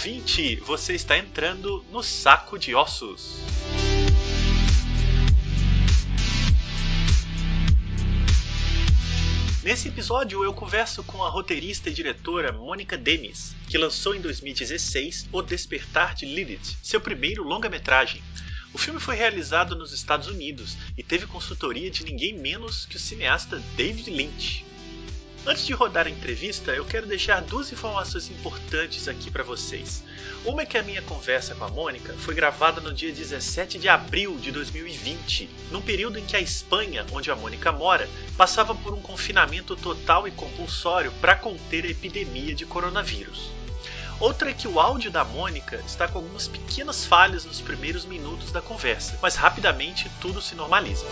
Ouvinte! Você está entrando no Saco de Ossos. Nesse episódio eu converso com a roteirista e diretora Mônica Demis, que lançou em 2016 O Despertar de Lilith, seu primeiro longa-metragem. O filme foi realizado nos Estados Unidos e teve consultoria de ninguém menos que o cineasta David Lynch. Antes de rodar a entrevista, eu quero deixar duas informações importantes aqui para vocês. Uma é que a minha conversa com a Mônica foi gravada no dia 17 de abril de 2020, num período em que a Espanha, onde a Mônica mora, passava por um confinamento total e compulsório para conter a epidemia de coronavírus. Outra é que o áudio da Mônica está com algumas pequenas falhas nos primeiros minutos da conversa, mas rapidamente tudo se normaliza.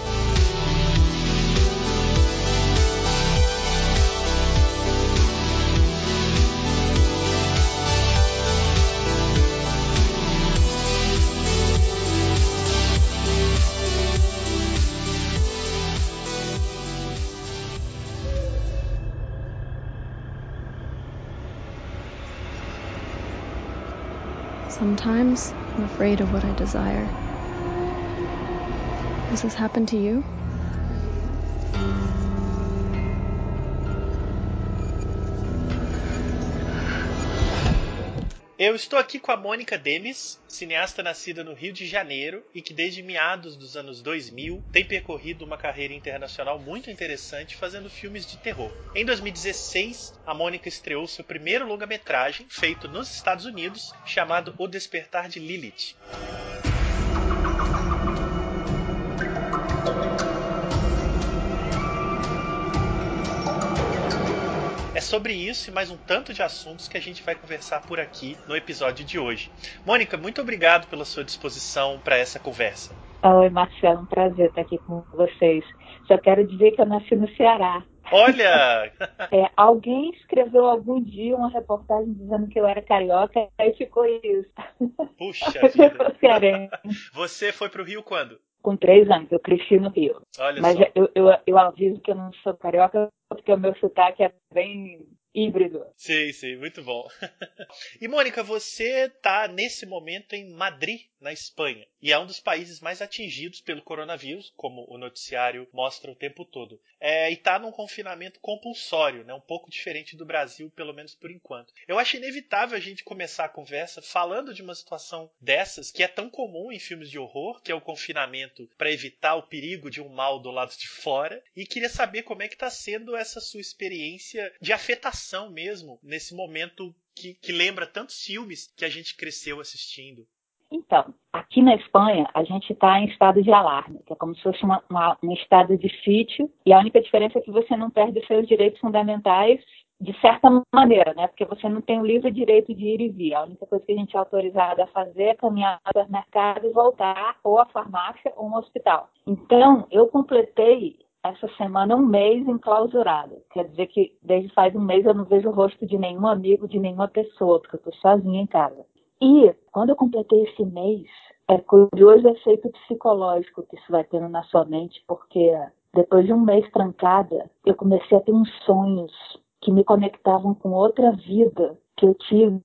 I'm afraid of what I desire. Has this happened to you? Eu estou aqui com a Mônica Demis, cineasta nascida no Rio de Janeiro e que desde meados dos anos 2000 tem percorrido uma carreira internacional muito interessante fazendo filmes de terror. Em 2016, a Mônica estreou seu primeiro longa-metragem feito nos Estados Unidos, chamado O Despertar de Lilith. É sobre isso e mais um tanto de assuntos que a gente vai conversar por aqui no episódio de hoje. Mônica, muito obrigado pela sua disposição para essa conversa. Oi, Marcelo, um prazer estar aqui com vocês. Só quero dizer que eu nasci no Ceará. Olha! É, alguém escreveu algum dia uma reportagem dizendo que eu era carioca, aí ficou isso. Puxa vida! Você foi para o Rio quando? Com três anos, eu cresci no Rio. Olha Mas. Eu, eu, eu aviso que eu não sou carioca porque o meu sotaque é bem híbrido. Sim, sim, muito bom. e Mônica, você está nesse momento em Madrid, na Espanha, e é um dos países mais atingidos pelo coronavírus, como o noticiário mostra o tempo todo. É, e está num confinamento compulsório, né, um pouco diferente do Brasil, pelo menos por enquanto. Eu acho inevitável a gente começar a conversa falando de uma situação dessas, que é tão comum em filmes de horror, que é o confinamento para evitar o perigo de um mal do lado de fora, e queria saber como é que está sendo essa sua experiência de afetação mesmo, nesse momento que, que lembra tantos filmes que a gente cresceu assistindo. Então, aqui na Espanha, a gente está em estado de alarme, que é como se fosse uma, uma, um estado de sítio, e a única diferença é que você não perde seus direitos fundamentais de certa maneira, né? Porque você não tem o livre direito de ir e vir. A única coisa que a gente é autorizado a fazer é caminhar ao mercado e voltar, ou à farmácia ou um hospital. Então, eu completei essa semana um mês enclausurada. Quer dizer que desde faz um mês eu não vejo o rosto de nenhum amigo, de nenhuma pessoa, porque eu estou sozinha em casa. E quando eu completei esse mês, é curioso o efeito psicológico que isso vai tendo na sua mente, porque depois de um mês trancada, eu comecei a ter uns sonhos que me conectavam com outra vida que eu tive,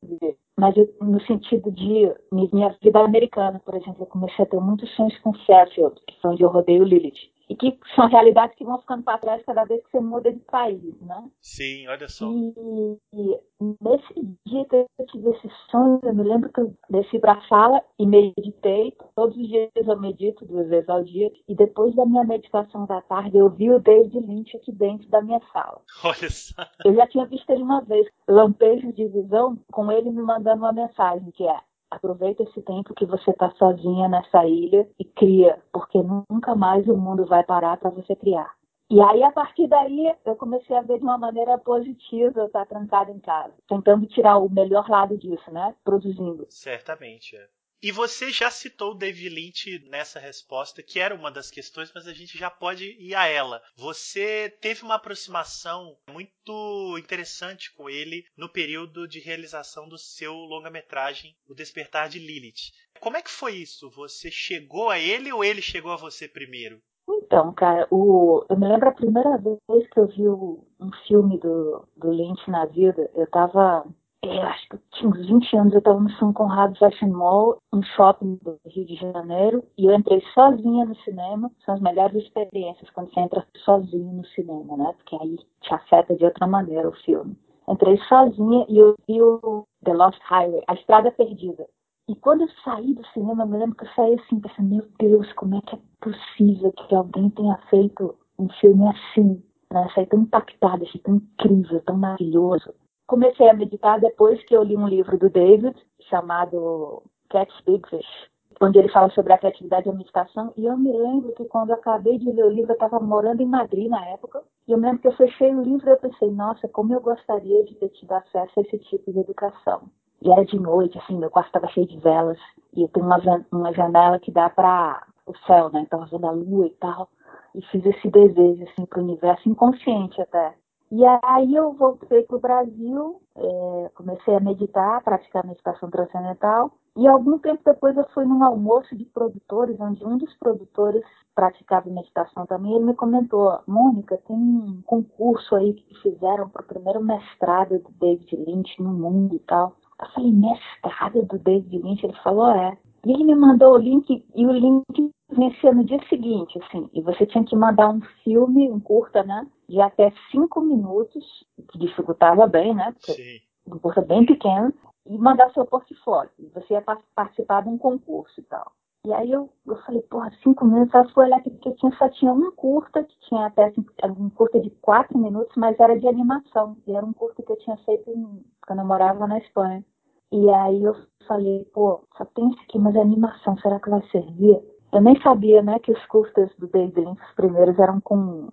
mas eu, no sentido de minha vida americana, por exemplo, eu comecei a ter muitos sonhos com Fairfield, que foi onde eu rodeio Lilith e que são realidades que vão ficando para trás cada vez que você muda de país, né? Sim, olha só. E, e nesse dia que eu tive esse sonho, eu me lembro que eu desci para a sala e meditei. Todos os dias eu medito duas vezes ao dia. E depois da minha meditação da tarde, eu vi o David Lynch aqui dentro da minha sala. Olha só. Eu já tinha visto ele uma vez, lampejo de visão, com ele me mandando uma mensagem que é Aproveita esse tempo que você está sozinha nessa ilha e cria, porque nunca mais o mundo vai parar para você criar. E aí, a partir daí, eu comecei a ver de uma maneira positiva estar trancada em casa, tentando tirar o melhor lado disso, né? Produzindo. Certamente, é. E você já citou o David Lynch nessa resposta, que era uma das questões, mas a gente já pode ir a ela. Você teve uma aproximação muito interessante com ele no período de realização do seu longa-metragem O Despertar de Lilith. Como é que foi isso? Você chegou a ele ou ele chegou a você primeiro? Então, cara, o, eu me lembro a primeira vez que eu vi um filme do, do Lynch na vida, eu tava eu acho que tinha uns 20 anos, eu estava no São Conrado Fashion Mall, um shopping do Rio de Janeiro, e eu entrei sozinha no cinema. São as melhores experiências quando você entra sozinho no cinema, né? Porque aí te afeta de outra maneira o filme. Entrei sozinha e eu vi o The Lost Highway, A Estrada Perdida. E quando eu saí do cinema, eu me lembro que eu saí assim, pensando, meu Deus, como é que é possível que alguém tenha feito um filme assim? Né? Saí tão impactada, achei tão incrível, tão maravilhoso. Comecei a meditar depois que eu li um livro do David, chamado Catch Big Fish, onde ele fala sobre a criatividade e a meditação. E eu me lembro que quando eu acabei de ler o livro, eu estava morando em Madrid na época. E eu me lembro que eu fechei o livro e eu pensei, nossa, como eu gostaria de ter tido acesso a esse tipo de educação. E era de noite, assim, meu quarto estava cheio de velas. E tem uma, uma janela que dá para o céu, né? Então, vendo a lua e tal. E fiz esse desejo, assim, para o universo, inconsciente até. E aí eu voltei para o Brasil, é, comecei a meditar, praticar meditação transcendental. E algum tempo depois eu fui num almoço de produtores, onde um dos produtores praticava meditação também. Ele me comentou: Mônica, tem um concurso aí que fizeram para o primeiro mestrado do David Lynch no mundo e tal. Eu falei, mestrado do David Lynch? Ele falou, é. E ele me mandou o link, e o link vencia no dia seguinte, assim. E você tinha que mandar um filme, um curta, né? De até cinco minutos, que dificultava bem, né? Porque Sim. Um curta bem pequeno, e mandar seu portfólio. Você ia participar de um concurso e tal. E aí eu, eu falei, porra, cinco minutos, ela foi olhar porque tinha, só tinha um curta, que tinha até assim, um curta de quatro minutos, mas era de animação. E era um curta que eu tinha feito em, quando eu morava na Espanha. E aí eu falei, pô, só tem isso aqui, mas é animação, será que vai servir? Eu nem sabia, né, que os curtas do David Lynch, os primeiros, eram com,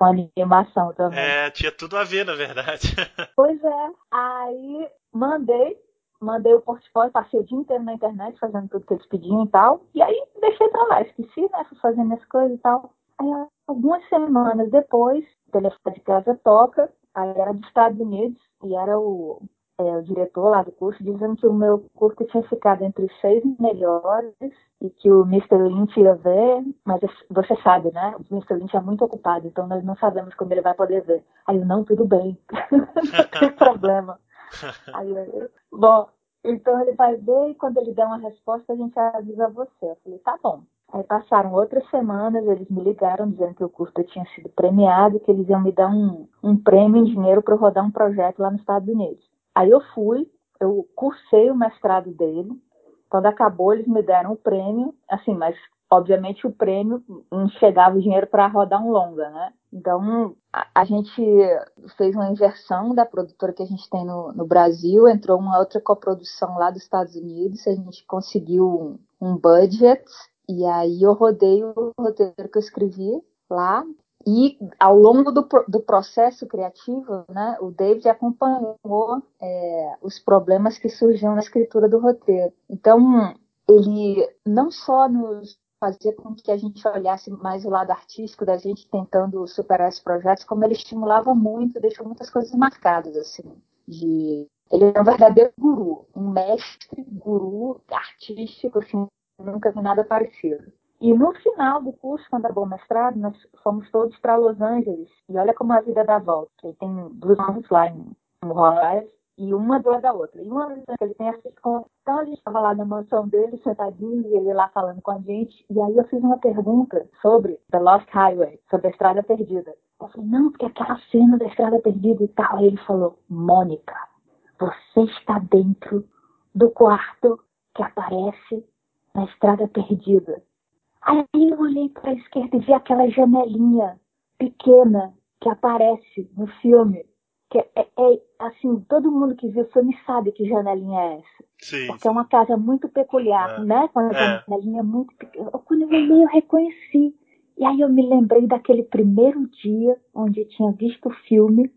com animação também. É, tinha tudo a ver, na verdade. pois é. Aí mandei, mandei o portfólio, passei o dia inteiro na internet fazendo tudo que eles pediam e tal. E aí deixei pra lá, esqueci, né? Fui fazendo as coisas e tal. Aí algumas semanas depois, o telefone de casa toca, aí era dos Estados Unidos e era o, é, o diretor lá do curso dizendo que o meu curso tinha ficado entre os seis melhores e que o Mr. Lynch ia ver, mas você sabe, né? O Mr. Lynch é muito ocupado, então nós não sabemos quando ele vai poder ver. Aí eu, não, tudo bem, não tem problema. Aí eu, bom, então ele vai ver e quando ele der uma resposta a gente avisa você. Eu falei, tá bom. Aí passaram outras semanas, eles me ligaram dizendo que o curso tinha sido premiado, que eles iam me dar um, um prêmio em dinheiro para rodar um projeto lá nos Estados Unidos. Aí eu fui, eu cursei o mestrado dele. Quando acabou, eles me deram o prêmio, assim, mas obviamente o prêmio não chegava o dinheiro para rodar um longa, né? Então a, a, gente fez uma inversão da produtora que a gente tem no, no, Brasil, entrou uma outra coprodução lá dos Estados Unidos, a gente conseguiu um, um budget. E aí eu rodei o roteiro que eu escrevi lá e ao longo do, do processo criativo, né, o David acompanhou é, os problemas que surgiam na escritura do roteiro. Então, ele não só nos fazia com que a gente olhasse mais o lado artístico da gente tentando superar esses projetos, como ele estimulava muito, deixou muitas coisas marcadas, assim, de... Ele é um verdadeiro guru, um mestre guru artístico, assim, nunca vi nada parecido. E no final do curso, quando acabou o mestrado, nós fomos todos para Los Angeles. E olha como a vida dá volta. Tem duas mãos lá em Juárez e uma do lado da outra. E uma vez ele tem essas contas. Então a gente estava lá na mansão dele, sentadinho, e ele lá falando com a gente. E aí eu fiz uma pergunta sobre The Lost Highway, sobre a Estrada Perdida. Eu falei, não, porque aquela cena da Estrada Perdida e tal. Aí ele falou, Mônica, você está dentro do quarto que aparece na Estrada Perdida. Aí eu olhei para a esquerda e vi aquela janelinha pequena que aparece no filme. Que é, é, é, assim, todo mundo que viu o filme sabe que janelinha é essa. Sim, porque é uma casa muito peculiar, é. né? Com a É. janelinha muito pequena. Quando eu olhei, eu reconheci. E aí eu me lembrei daquele primeiro dia onde eu tinha visto o filme,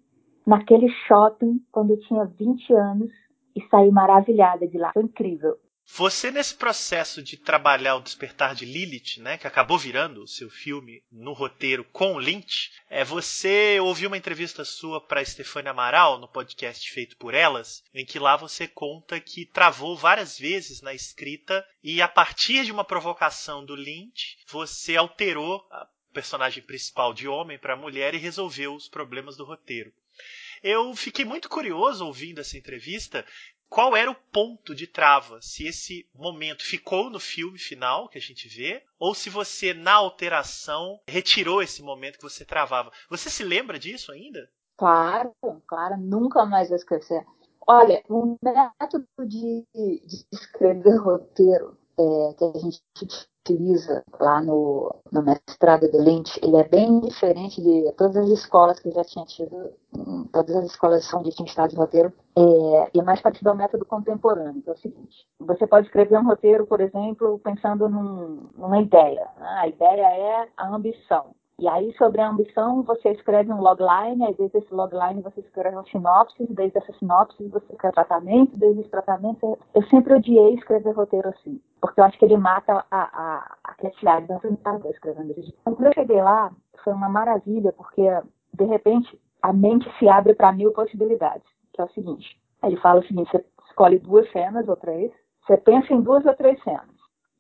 naquele shopping, quando eu tinha 20 anos, e saí maravilhada de lá. Foi incrível. Você, nesse processo de trabalhar o Despertar de Lilith, né, que acabou virando o seu filme no roteiro com Lynch, é, você ouviu uma entrevista sua para Stefania Amaral, no podcast feito por elas, em que lá você conta que travou várias vezes na escrita e, a partir de uma provocação do Lynch, você alterou a personagem principal de homem para mulher e resolveu os problemas do roteiro. Eu fiquei muito curioso ouvindo essa entrevista. Qual era o ponto de trava? Se esse momento ficou no filme final que a gente vê, ou se você, na alteração, retirou esse momento que você travava. Você se lembra disso ainda? Claro, claro, nunca mais vou esquecer. Olha, o método de, de escrever roteiro é, que a gente utiliza lá no, no mestrado do Lynch, ele é bem diferente de todas as escolas que eu já tinha tido, todas as escolas onde tinha estado de roteiro, é, e é mais parecido ao método contemporâneo, que é o seguinte, você pode escrever um roteiro, por exemplo, pensando num, numa ideia, né? a ideia é a ambição, e aí, sobre a ambição, você escreve um logline, aí desde esse logline você escreve uma sinopse, desde essa sinopse você escreve tratamento, desde esse tratamento... Eu sempre odiei escrever roteiro assim, porque eu acho que ele mata a, a, a criatividade. Estava escrevendo. Quando eu cheguei lá, foi uma maravilha, porque, de repente, a mente se abre para mil possibilidades, que é o seguinte. Ele fala o seguinte, você escolhe duas cenas ou três, você pensa em duas ou três cenas.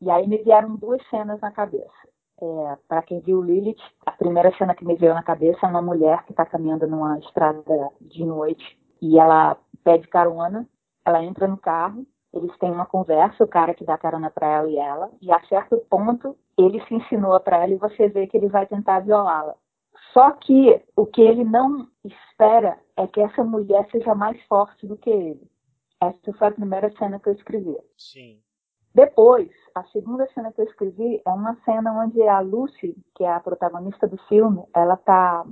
E aí me vieram duas cenas na cabeça. É, para quem viu Lilith, a primeira cena que me veio na cabeça é uma mulher que está caminhando numa estrada de noite e ela pede carona, ela entra no carro, eles têm uma conversa, o cara que dá carona para ela e ela, e a certo ponto ele se insinua para ela e você vê que ele vai tentar violá-la. Só que o que ele não espera é que essa mulher seja mais forte do que ele. Essa foi a primeira cena que eu escrevi. Sim. Depois, a segunda cena que eu escrevi é uma cena onde a Lucy, que é a protagonista do filme, ela tá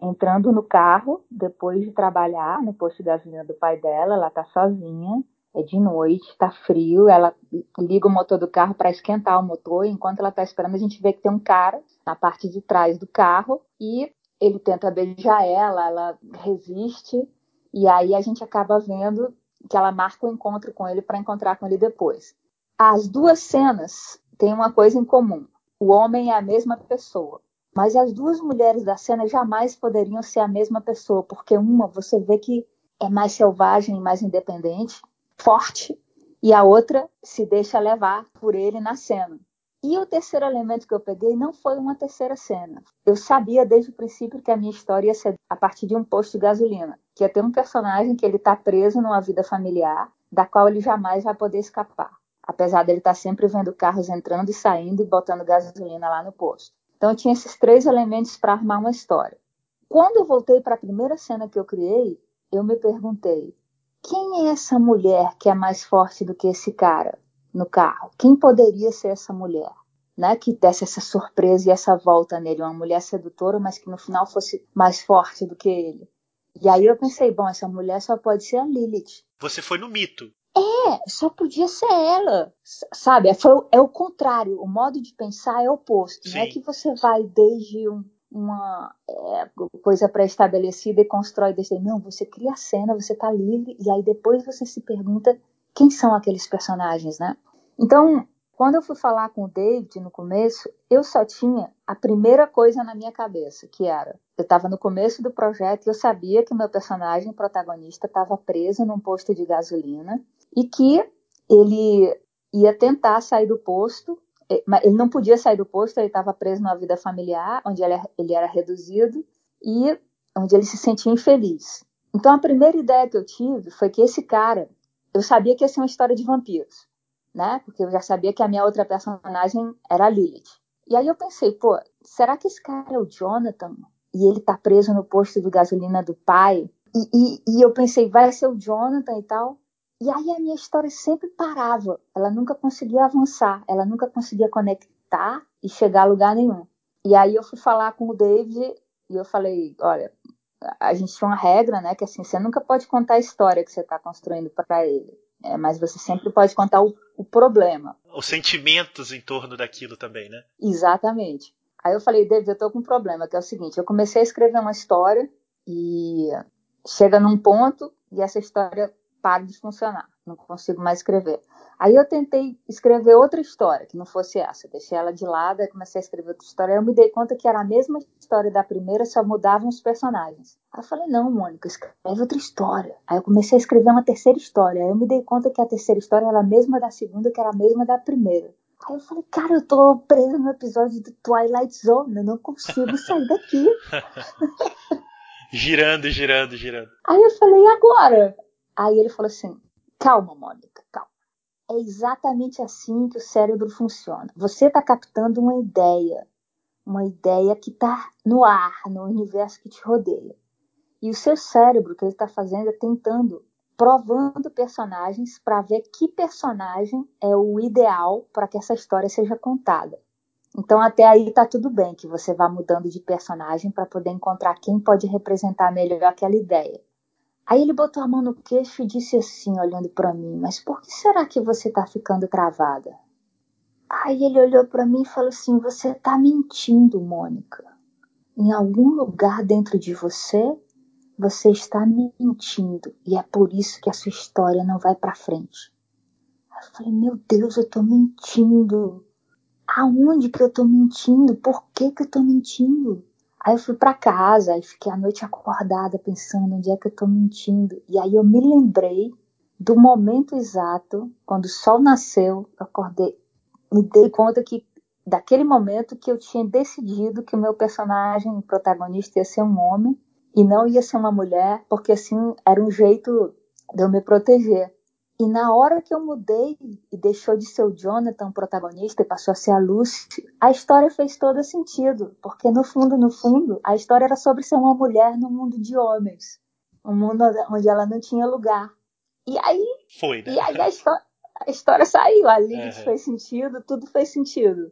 entrando no carro depois de trabalhar no posto de gasolina do pai dela, ela tá sozinha, é de noite, tá frio, ela liga o motor do carro para esquentar o motor, e enquanto ela tá esperando, a gente vê que tem um cara na parte de trás do carro e ele tenta beijar ela, ela resiste, e aí a gente acaba vendo que ela marca o um encontro com ele para encontrar com ele depois. As duas cenas têm uma coisa em comum: o homem é a mesma pessoa. Mas as duas mulheres da cena jamais poderiam ser a mesma pessoa, porque uma você vê que é mais selvagem, mais independente, forte, e a outra se deixa levar por ele na cena. E o terceiro elemento que eu peguei não foi uma terceira cena. Eu sabia desde o princípio que a minha história ia ser a partir de um posto de gasolina, que ia ter um personagem que ele está preso numa vida familiar, da qual ele jamais vai poder escapar apesar dele estar tá sempre vendo carros entrando e saindo e botando gasolina lá no posto. Então eu tinha esses três elementos para armar uma história. Quando eu voltei para a primeira cena que eu criei, eu me perguntei: quem é essa mulher que é mais forte do que esse cara no carro? Quem poderia ser essa mulher? Né, que desse essa surpresa e essa volta nele, uma mulher sedutora, mas que no final fosse mais forte do que ele. E aí eu pensei, bom, essa mulher só pode ser a Lilith. Você foi no mito. É, só podia ser ela, sabe? É, foi, é o contrário, o modo de pensar é oposto. Sim. Não é que você vai desde um, uma é, coisa pré-estabelecida e constrói desde não, você cria a cena, você tá livre e aí depois você se pergunta quem são aqueles personagens, né? Então, quando eu fui falar com o David no começo, eu só tinha a primeira coisa na minha cabeça, que era eu estava no começo do projeto e eu sabia que meu personagem protagonista estava preso num posto de gasolina e que ele ia tentar sair do posto, eh, mas ele não podia sair do posto, ele estava preso numa vida familiar, onde ele, ele era reduzido e onde ele se sentia infeliz. Então a primeira ideia que eu tive foi que esse cara, eu sabia que ia ser uma história de vampiros, né? Porque eu já sabia que a minha outra personagem era a Lilith. E aí eu pensei, pô, será que esse cara é o Jonathan? e ele tá preso no posto de gasolina do pai. E, e, e, eu pensei, vai ser o Jonathan e tal. E aí a minha história sempre parava. Ela nunca conseguia avançar, ela nunca conseguia conectar e chegar a lugar nenhum. E aí eu fui falar com o David e eu falei, olha, a gente tinha uma regra, né, que assim, você nunca pode contar a história que você está construindo para ele. É, mas você sempre pode contar o, o problema. Os sentimentos em torno daquilo também, né? Exatamente. Aí eu falei, David, eu tô com um problema, que é o seguinte, eu comecei a escrever uma história e chega num ponto e essa história para de funcionar, não consigo mais escrever. Aí eu tentei escrever outra história, que não fosse essa, deixei ela de lado e comecei a escrever outra história. Aí eu me dei conta que era a mesma história da primeira, só mudavam os personagens. Aí eu falei, não, Mônica, escreve outra história. Aí eu comecei a escrever uma terceira história. Aí eu me dei conta que a terceira história era a mesma da segunda, que era a mesma da primeira. Aí eu falei, cara, eu tô presa no episódio do Twilight Zone, eu não consigo sair daqui. girando, girando, girando. Aí eu falei, e agora? Aí ele falou assim: calma, Mônica, calma. É exatamente assim que o cérebro funciona. Você está captando uma ideia, uma ideia que está no ar, no universo que te rodeia. E o seu cérebro, o que ele está fazendo é tentando, provando personagens para ver que personagem é o ideal para que essa história seja contada. Então até aí tá tudo bem que você vá mudando de personagem para poder encontrar quem pode representar melhor aquela ideia. Aí ele botou a mão no queixo e disse assim, olhando para mim: Mas por que será que você tá ficando travada? Aí ele olhou para mim e falou assim: Você tá mentindo, Mônica. Em algum lugar dentro de você, você está mentindo e é por isso que a sua história não vai para frente. Eu falei: Meu Deus, eu tô mentindo. Aonde que eu tô mentindo? Por que que eu tô mentindo? Aí eu fui para casa e fiquei a noite acordada pensando onde é que eu tô mentindo. E aí eu me lembrei do momento exato, quando o sol nasceu, eu acordei, me dei conta que daquele momento que eu tinha decidido que o meu personagem o protagonista ia ser um homem e não ia ser uma mulher, porque assim era um jeito de eu me proteger. E na hora que eu mudei e deixou de ser o Jonathan o protagonista e passou a ser a Lucy, a história fez todo sentido, porque no fundo, no fundo, a história era sobre ser uma mulher no mundo de homens, um mundo onde ela não tinha lugar. E aí, foi, né? E aí a história, a história saiu, a Lilith uhum. fez sentido, tudo fez sentido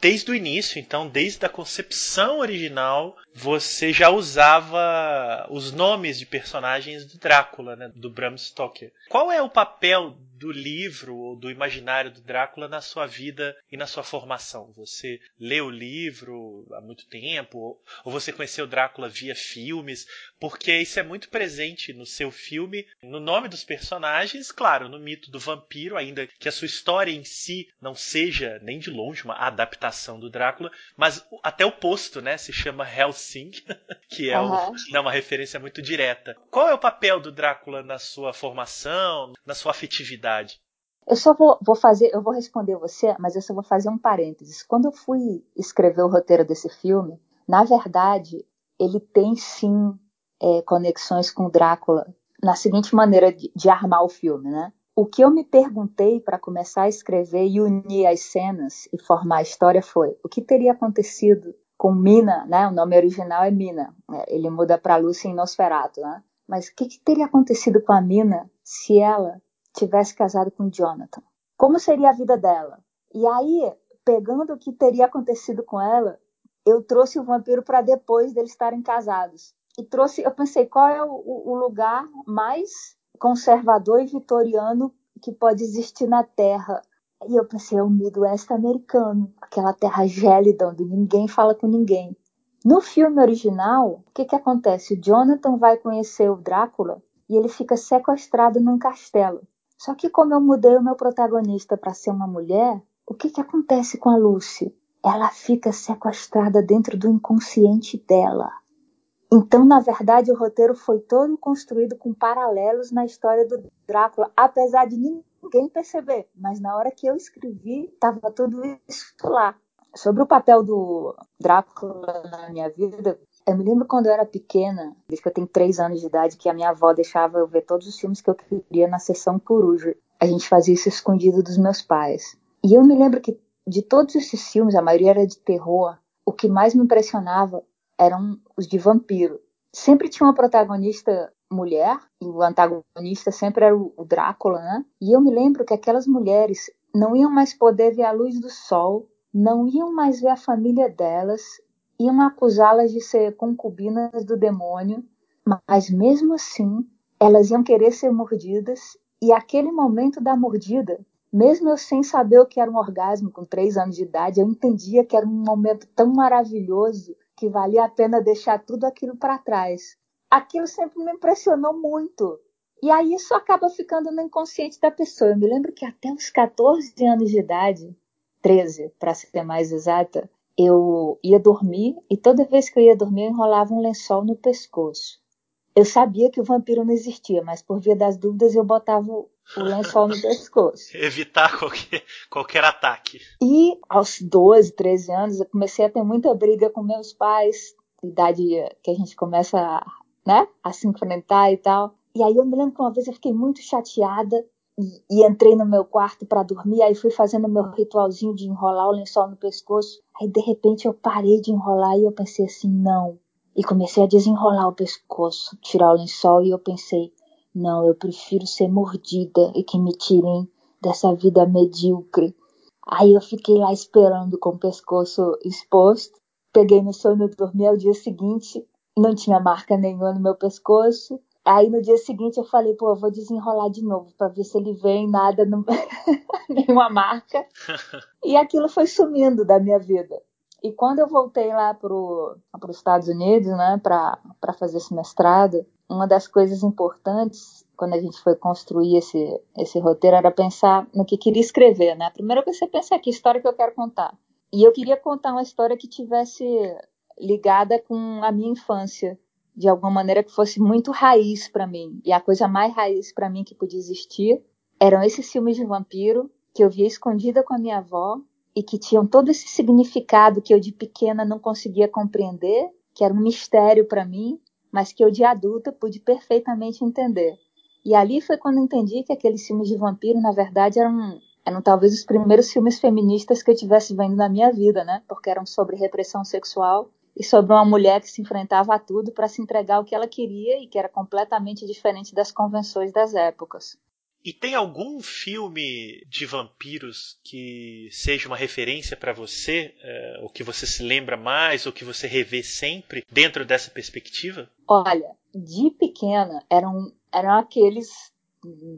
desde o início, então, desde a concepção original, você já usava os nomes de personagens do Drácula, né, do Bram Stoker. Qual é o papel do livro ou do imaginário do Drácula na sua vida e na sua formação? Você leu o livro há muito tempo ou você conheceu Drácula via filmes? Porque isso é muito presente no seu filme, no nome dos personagens, claro, no mito do vampiro, ainda que a sua história em si não seja nem de longe uma adaptação do Drácula, mas até o posto, né, se chama Helsing, que é uhum. uma referência muito direta. Qual é o papel do Drácula na sua formação, na sua afetividade? Verdade. Eu só vou, vou, fazer, eu vou responder você, mas eu só vou fazer um parênteses. Quando eu fui escrever o roteiro desse filme, na verdade, ele tem sim é, conexões com Drácula na seguinte maneira de, de armar o filme, né? O que eu me perguntei para começar a escrever e unir as cenas e formar a história foi o que teria acontecido com Mina, né? O nome original é Mina, é, ele muda para Lúcia em Nosferatu, né? Mas o que, que teria acontecido com a Mina se ela tivesse casado com Jonathan? Como seria a vida dela? E aí, pegando o que teria acontecido com ela, eu trouxe o vampiro para depois deles estarem casados. E trouxe, eu pensei, qual é o, o lugar mais conservador e vitoriano que pode existir na Terra? E eu pensei, é o Midwest americano, aquela terra gélida onde ninguém fala com ninguém. No filme original, o que, que acontece? O Jonathan vai conhecer o Drácula e ele fica sequestrado num castelo. Só que como eu mudei o meu protagonista para ser uma mulher, o que, que acontece com a Lucy? Ela fica sequestrada dentro do inconsciente dela. Então, na verdade, o roteiro foi todo construído com paralelos na história do Drácula, apesar de ninguém perceber. Mas na hora que eu escrevi, estava tudo isso lá. Sobre o papel do Drácula na minha vida, eu me lembro quando eu era pequena, desde que eu tenho três anos de idade, que a minha avó deixava eu ver todos os filmes que eu queria na sessão coruja. A gente fazia isso escondido dos meus pais. E eu me lembro que de todos esses filmes, a maioria era de terror, o que mais me impressionava eram os de vampiro. Sempre tinha uma protagonista mulher, e o antagonista sempre era o Drácula, né? E eu me lembro que aquelas mulheres não iam mais poder ver a luz do sol, não iam mais ver a família delas, iam acusá-las de ser concubinas do demônio, mas mesmo assim elas iam querer ser mordidas, e aquele momento da mordida, mesmo eu sem saber o que era um orgasmo com três anos de idade, eu entendia que era um momento tão maravilhoso que valia a pena deixar tudo aquilo para trás. Aquilo sempre me impressionou muito. E aí isso acaba ficando no inconsciente da pessoa. Eu me lembro que até os 14 anos de idade, 13 para ser mais exata, eu ia dormir e toda vez que eu ia dormir eu enrolava um lençol no pescoço. Eu sabia que o vampiro não existia, mas por via das dúvidas eu botava o lençol no pescoço. Evitar qualquer, qualquer ataque. E aos 12, 13 anos eu comecei a ter muita briga com meus pais, idade que a gente começa a, né, a se enfrentar e tal. E aí eu me lembro que uma vez eu fiquei muito chateada e, e entrei no meu quarto para dormir, aí fui fazendo meu ritualzinho de enrolar o lençol no pescoço. Aí de repente eu parei de enrolar e eu pensei assim, não. E comecei a desenrolar o pescoço, tirar o lençol e eu pensei, não, eu prefiro ser mordida e que me tirem dessa vida medíocre. Aí eu fiquei lá esperando com o pescoço exposto. Peguei no sono, dormi ao dia seguinte, não tinha marca nenhuma no meu pescoço. Aí no dia seguinte eu falei, pô, eu vou desenrolar de novo para ver se ele vem, nada, no... nenhuma marca. E aquilo foi sumindo da minha vida. E quando eu voltei lá para os Estados Unidos, né, para fazer esse mestrado, uma das coisas importantes quando a gente foi construir esse, esse roteiro era pensar no que queria escrever, né? Primeiro você pensa que história que eu quero contar. E eu queria contar uma história que tivesse ligada com a minha infância, de alguma maneira que fosse muito raiz para mim. E a coisa mais raiz para mim que podia existir eram esses filmes de vampiro que eu via escondida com a minha avó e que tinham todo esse significado que eu de pequena não conseguia compreender, que era um mistério para mim, mas que eu de adulta pude perfeitamente entender. E ali foi quando entendi que aqueles filmes de vampiro, na verdade, eram, eram talvez os primeiros filmes feministas que eu tivesse vendo na minha vida, né? Porque eram sobre repressão sexual e sobre uma mulher que se enfrentava a tudo para se entregar ao que ela queria e que era completamente diferente das convenções das épocas. E tem algum filme de vampiros que seja uma referência para você, é, o que você se lembra mais, ou que você revê sempre dentro dessa perspectiva? Olha, de pequena eram, eram aqueles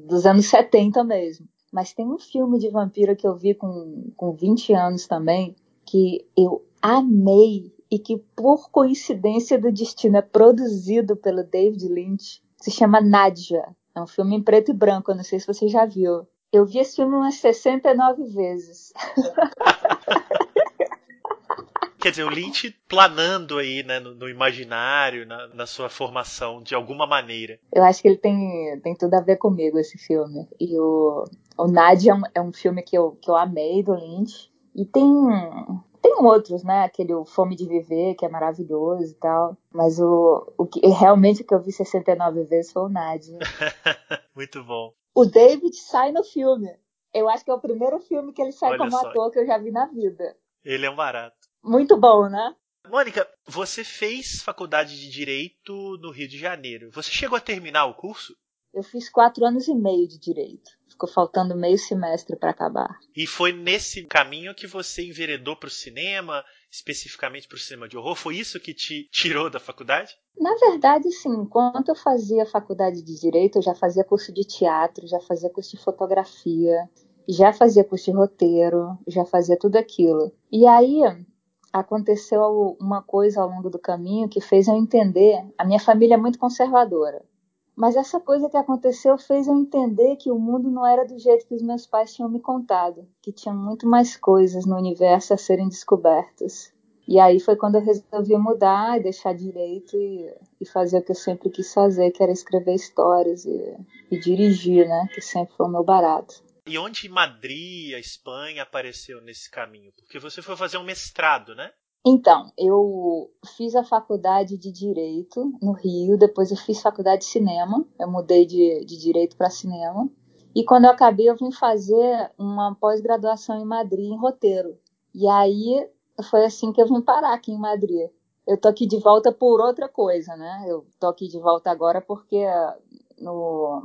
dos anos 70 mesmo. Mas tem um filme de vampiro que eu vi com, com 20 anos também, que eu amei e que por coincidência do destino é produzido pelo David Lynch. Se chama Nadja. É um filme em preto e branco, eu não sei se você já viu. Eu vi esse filme umas 69 vezes. Quer dizer, o Lynch planando aí né, no, no imaginário, na, na, sua formação, de alguma maneira. Eu acho que ele tem, tem tudo a ver comigo, esse filme. E o, o Nadia é um, é um filme que eu, que eu amei do Lynch. E tem, tem outros, né? Aquele o Fome de Viver, que é maravilhoso e tal. Mas o, o que realmente o que eu vi 69 vezes foi o Nadia. Muito bom. O David sai no filme. Eu acho que é o primeiro filme que ele sai Olha como só. ator que eu já vi na vida. Ele é um barato. Muito bom, né? Mônica, você fez faculdade de Direito no Rio de Janeiro. Você chegou a terminar o curso? Eu fiz quatro anos e meio de Direito. Ficou faltando meio semestre para acabar. E foi nesse caminho que você enveredou para o cinema, especificamente para o cinema de horror? Foi isso que te tirou da faculdade? Na verdade, sim. Enquanto eu fazia faculdade de Direito, eu já fazia curso de teatro, já fazia curso de fotografia, já fazia curso de roteiro, já fazia tudo aquilo. E aí, aconteceu uma coisa ao longo do caminho que fez eu entender. A minha família é muito conservadora. Mas essa coisa que aconteceu fez eu entender que o mundo não era do jeito que os meus pais tinham me contado, que tinha muito mais coisas no universo a serem descobertas. E aí foi quando eu resolvi mudar e deixar direito e, e fazer o que eu sempre quis fazer, que era escrever histórias e, e dirigir, né? Que sempre foi o meu barato. E onde Madrid, a Espanha, apareceu nesse caminho? Porque você foi fazer um mestrado, né? Então, eu fiz a faculdade de Direito no Rio, depois eu fiz faculdade de Cinema, eu mudei de, de Direito para Cinema. E quando eu acabei, eu vim fazer uma pós-graduação em Madrid, em roteiro. E aí foi assim que eu vim parar aqui em Madrid. Eu tô aqui de volta por outra coisa, né? Eu tô aqui de volta agora porque no,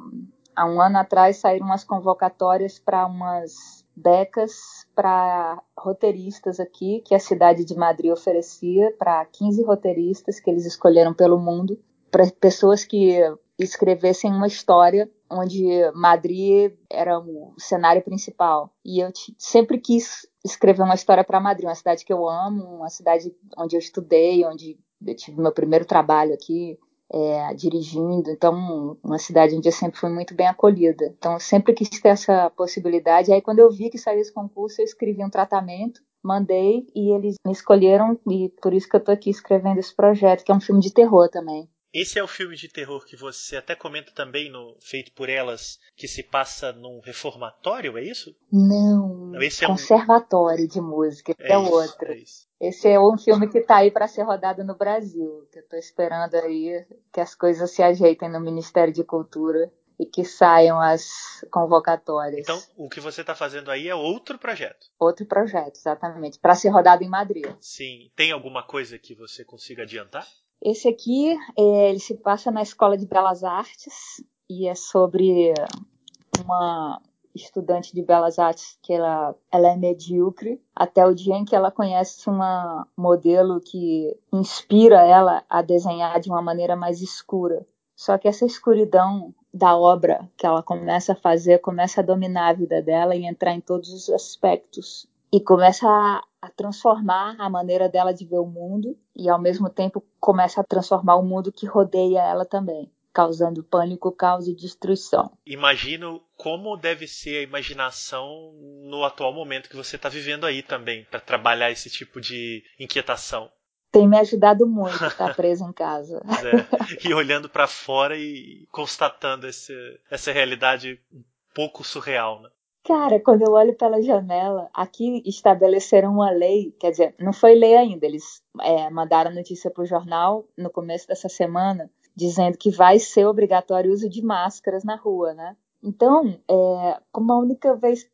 há um ano atrás saíram umas convocatórias para umas becas para roteiristas aqui, que a cidade de Madrid oferecia para 15 roteiristas que eles escolheram pelo mundo, para pessoas que escrevessem uma história onde Madrid era o cenário principal. E eu sempre quis escrever uma história para Madrid, uma cidade que eu amo, uma cidade onde eu estudei, onde eu tive meu primeiro trabalho aqui é, dirigindo, então uma cidade onde eu sempre fui muito bem acolhida. Então eu sempre quis ter essa possibilidade. Aí quando eu vi que saiu esse concurso, eu escrevi um tratamento, mandei e eles me escolheram e por isso que eu estou aqui escrevendo esse projeto, que é um filme de terror também. Esse é o filme de terror que você até comenta também no Feito por Elas, que se passa num reformatório, é isso? Não, esse é Conservatório um... de Música, é, é isso, outro. É esse é um filme que está aí para ser rodado no Brasil, que eu estou esperando aí que as coisas se ajeitem no Ministério de Cultura e que saiam as convocatórias. Então, o que você está fazendo aí é outro projeto. Outro projeto, exatamente, para ser rodado em Madrid. Sim. Tem alguma coisa que você consiga adiantar? Esse aqui, é, ele se passa na Escola de Belas Artes e é sobre uma estudante de belas artes que ela, ela é medíocre até o dia em que ela conhece uma modelo que inspira ela a desenhar de uma maneira mais escura. Só que essa escuridão da obra que ela começa a fazer começa a dominar a vida dela e entrar em todos os aspectos e começa a, a, transformar a maneira dela de ver o mundo e ao mesmo tempo começa a transformar o mundo que rodeia ela também causando pânico, caos e destruição. Imagino como deve ser a imaginação no atual momento que você está vivendo aí também, para trabalhar esse tipo de inquietação. Tem me ajudado muito estar preso em casa. É, e olhando para fora e constatando esse, essa realidade um pouco surreal, né? Cara, quando eu olho pela janela, aqui estabeleceram uma lei, quer dizer, não foi lei ainda, eles é, mandaram notícia para o jornal no começo dessa semana, dizendo que vai ser obrigatório o uso de máscaras na rua, né? Então, é, como a única vez,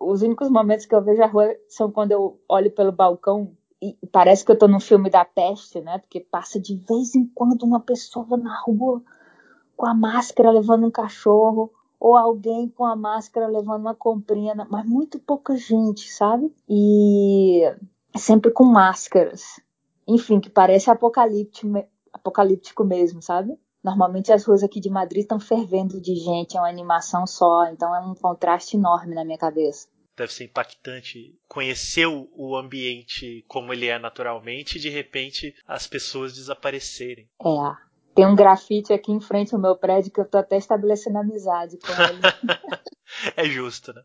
os únicos momentos que eu vejo a rua são quando eu olho pelo balcão e parece que eu estou num filme da peste, né? Porque passa de vez em quando uma pessoa na rua com a máscara levando um cachorro ou alguém com a máscara levando uma comprinha, mas muito pouca gente, sabe? E sempre com máscaras. Enfim, que parece apocalíptico, apocalíptico mesmo, sabe? Normalmente as ruas aqui de Madrid estão fervendo de gente, é uma animação só, então é um contraste enorme na minha cabeça. Deve ser impactante conhecer o ambiente como ele é naturalmente e de repente as pessoas desaparecerem. É, tem um grafite aqui em frente ao meu prédio que eu tô até estabelecendo amizade com ele. é justo, né?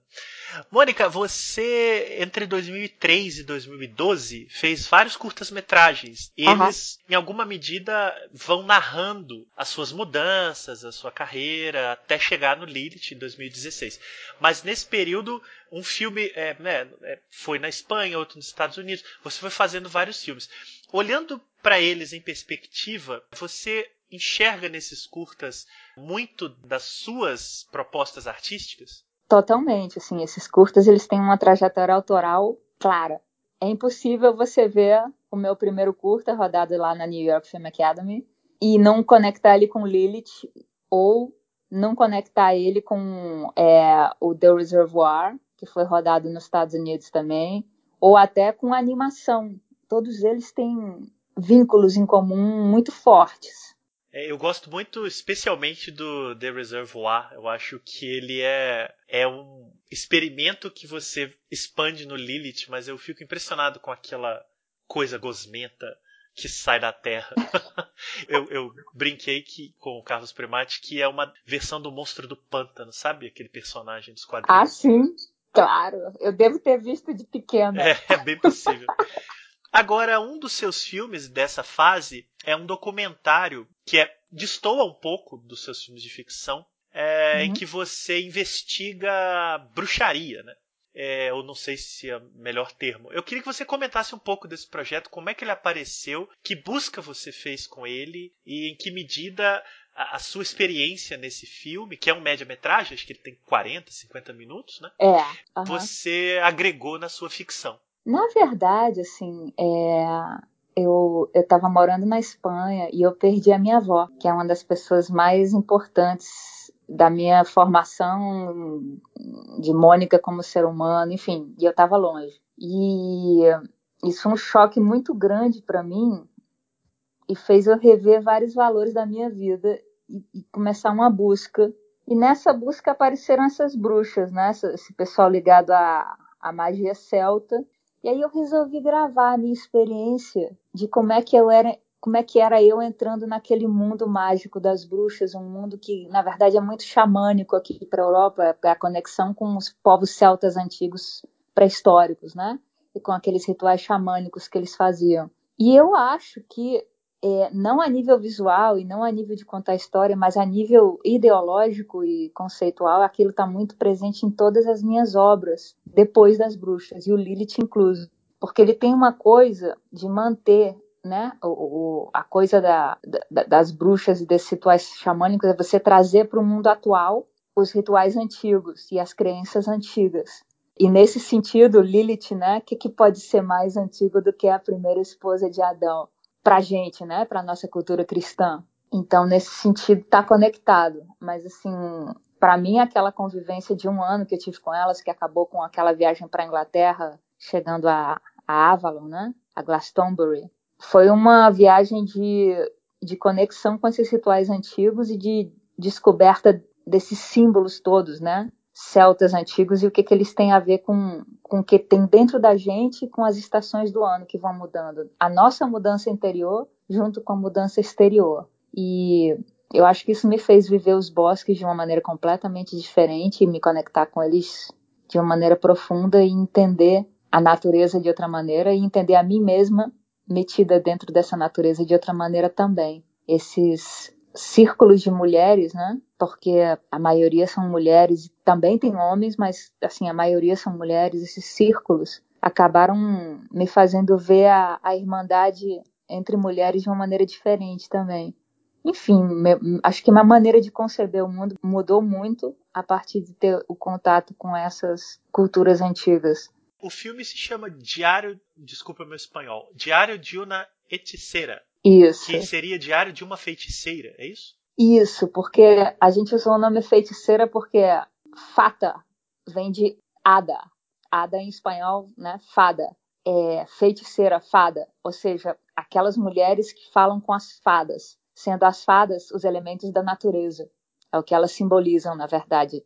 Mônica, você entre 2003 e 2012 fez vários curtas-metragens. Eles, uhum. em alguma medida, vão narrando as suas mudanças, a sua carreira, até chegar no Lilith em 2016. Mas nesse período, um filme é, né, é, foi na Espanha, outro nos Estados Unidos. Você foi fazendo vários filmes. Olhando para eles em perspectiva, você enxerga nesses curtas muito das suas propostas artísticas? Totalmente, assim, esses curtas eles têm uma trajetória autoral clara. É impossível você ver o meu primeiro curta rodado lá na New York Film Academy e não conectar ele com Lilith ou não conectar ele com é, o The Reservoir, que foi rodado nos Estados Unidos também, ou até com animação. Todos eles têm vínculos em comum muito fortes. É, eu gosto muito, especialmente do The Reservoir. Eu acho que ele é, é um experimento que você expande no Lilith, mas eu fico impressionado com aquela coisa gosmenta que sai da Terra. eu, eu, brinquei que, com o Carlos Primati que é uma versão do Monstro do Pântano, sabe? Aquele personagem dos quadrinhos. Ah, sim, claro. Eu devo ter visto de pequena. É, é bem possível. Agora, um dos seus filmes dessa fase é um documentário que é destoa um pouco dos seus filmes de ficção, é, uhum. em que você investiga bruxaria, né? É, eu não sei se é o melhor termo. Eu queria que você comentasse um pouco desse projeto, como é que ele apareceu, que busca você fez com ele e em que medida a, a sua experiência nesse filme, que é um média-metragem, acho que ele tem 40, 50 minutos, né? É. Uhum. Você agregou na sua ficção. Na verdade, assim, é, eu estava morando na Espanha e eu perdi a minha avó, que é uma das pessoas mais importantes da minha formação de Mônica como ser humano, enfim, e eu estava longe. E isso foi um choque muito grande para mim e fez eu rever vários valores da minha vida e, e, começar uma busca. E nessa busca apareceram essas bruxas, né? Esse pessoal ligado à, à magia celta e aí eu resolvi gravar a minha experiência de como é que eu era, como é que era eu entrando naquele mundo mágico das bruxas, um mundo que na verdade é muito xamânico aqui para a Europa, a conexão com os povos celtas antigos pré-históricos, né? E com aqueles rituais xamânicos que eles faziam. E eu acho que é, não a nível visual e não a nível de contar história, mas a nível ideológico e conceitual, aquilo está muito presente em todas as minhas obras, depois das bruxas, e o Lilith incluso. Porque ele tem uma coisa de manter né, o, o, a coisa da, da, das bruxas e desses rituais xamânicos é você trazer para o mundo atual os rituais antigos e as crenças antigas. E nesse sentido, Lilith, né, o que, que pode ser mais antigo do que a primeira esposa de Adão? Para a gente, né, para nossa cultura cristã. Então, nesse sentido, está conectado. Mas, assim, para mim, aquela convivência de um ano que eu tive com elas, que acabou com aquela viagem para a Inglaterra, chegando a, a Avalon, né, a Glastonbury, foi uma viagem de, de conexão com esses rituais antigos e de descoberta desses símbolos todos, né? Celtas antigos e o que, que eles têm a ver com, com o que tem dentro da gente e com as estações do ano que vão mudando. A nossa mudança interior junto com a mudança exterior. E eu acho que isso me fez viver os bosques de uma maneira completamente diferente e me conectar com eles de uma maneira profunda e entender a natureza de outra maneira e entender a mim mesma metida dentro dessa natureza de outra maneira também. Esses círculos de mulheres, né? Porque a maioria são mulheres, também tem homens, mas assim a maioria são mulheres. Esses círculos acabaram me fazendo ver a, a irmandade entre mulheres de uma maneira diferente também. Enfim, me, acho que minha maneira de conceber o mundo mudou muito a partir de ter o contato com essas culturas antigas. O filme se chama Diário, desculpa meu espanhol, Diário de uma Hechicera. Isso. Que seria Diário de uma Feiticeira, é isso? Isso, porque a gente usou o nome feiticeira porque fata vem de ada. Ada em espanhol, né? Fada. É feiticeira, fada. Ou seja, aquelas mulheres que falam com as fadas, sendo as fadas os elementos da natureza. É o que elas simbolizam, na verdade.